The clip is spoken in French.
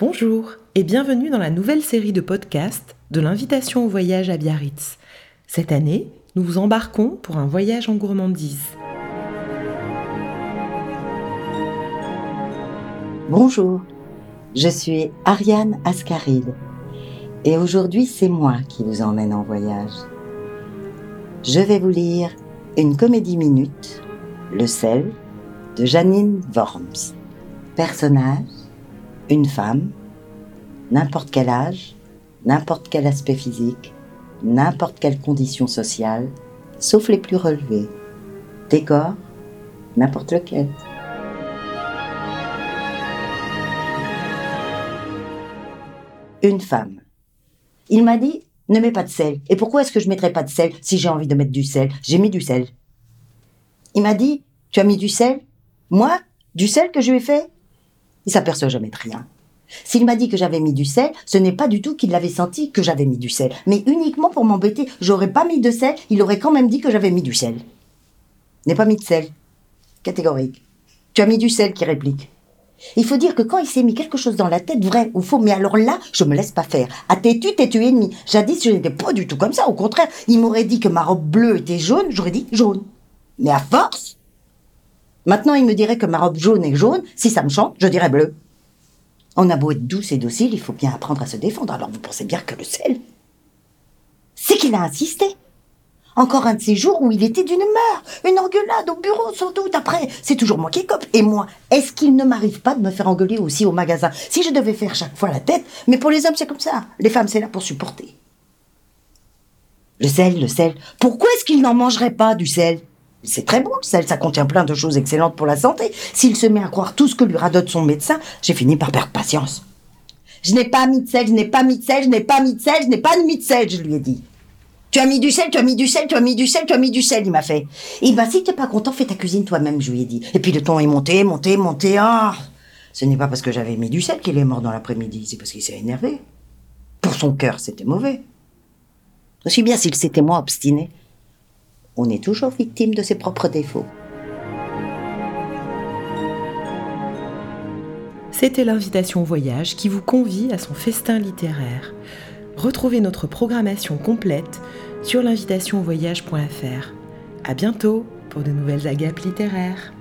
Bonjour et bienvenue dans la nouvelle série de podcasts de l'invitation au voyage à Biarritz. Cette année, nous vous embarquons pour un voyage en gourmandise. Bonjour, je suis Ariane Ascaride et aujourd'hui c'est moi qui vous emmène en voyage. Je vais vous lire une comédie minute, Le sel, de Janine Worms. Personnage, une femme, n'importe quel âge, n'importe quel aspect physique, n'importe quelle condition sociale, sauf les plus relevés. Décor, n'importe lequel. Une femme. Il m'a dit, ne mets pas de sel. Et pourquoi est-ce que je mettrais pas de sel si j'ai envie de mettre du sel? J'ai mis du sel. Il m'a dit, tu as mis du sel? Moi Du sel que je lui ai fait? Il s'aperçoit jamais de rien. S'il m'a dit que j'avais mis du sel, ce n'est pas du tout qu'il avait senti que j'avais mis du sel, mais uniquement pour m'embêter. J'aurais pas mis de sel, il aurait quand même dit que j'avais mis du sel. N'ai pas mis de sel. Catégorique. Tu as mis du sel qui réplique. Il faut dire que quand il s'est mis quelque chose dans la tête, vrai ou faux, mais alors là, je me laisse pas faire. À têtu, têtu ennemi. Jadis, je n'étais pas du tout comme ça. Au contraire, il m'aurait dit que ma robe bleue était jaune, j'aurais dit jaune. Mais à force, maintenant il me dirait que ma robe jaune est jaune, si ça me chante, je dirais bleu. On a beau être douce et docile, il faut bien apprendre à se défendre. Alors vous pensez bien que le sel, c'est qu'il a insisté. Encore un de ces jours où il était d'une humeur, une engueulade au bureau sans doute. Après, c'est toujours moi qui cope. Et moi, est-ce qu'il ne m'arrive pas de me faire engueuler aussi au magasin? Si je devais faire chaque fois la tête, mais pour les hommes c'est comme ça. Les femmes c'est là pour supporter. Le sel, le sel. Pourquoi est-ce qu'il n'en mangerait pas du sel? C'est très bon sel, ça contient plein de choses excellentes pour la santé. S'il se met à croire tout ce que lui radote son médecin, j'ai fini par perdre patience. Je n'ai pas mis de sel, je n'ai pas mis de sel, je n'ai pas mis de sel, je n'ai pas mis de sel, je lui ai dit. Tu as mis du sel, tu as mis du sel, tu as mis du sel, tu as mis du sel, il m'a fait. Et ben si t'es pas content, fais ta cuisine toi-même, je lui ai dit. Et puis le ton est monté, monté, monté, ah Ce n'est pas parce que j'avais mis du sel qu'il est mort dans l'après-midi, c'est parce qu'il s'est énervé. Pour son cœur, c'était mauvais. Aussi bien s'il s'était moins obstiné on est toujours victime de ses propres défauts. C'était l'invitation au voyage qui vous convie à son festin littéraire. Retrouvez notre programmation complète sur l'invitationvoyage.fr. À bientôt pour de nouvelles agapes littéraires.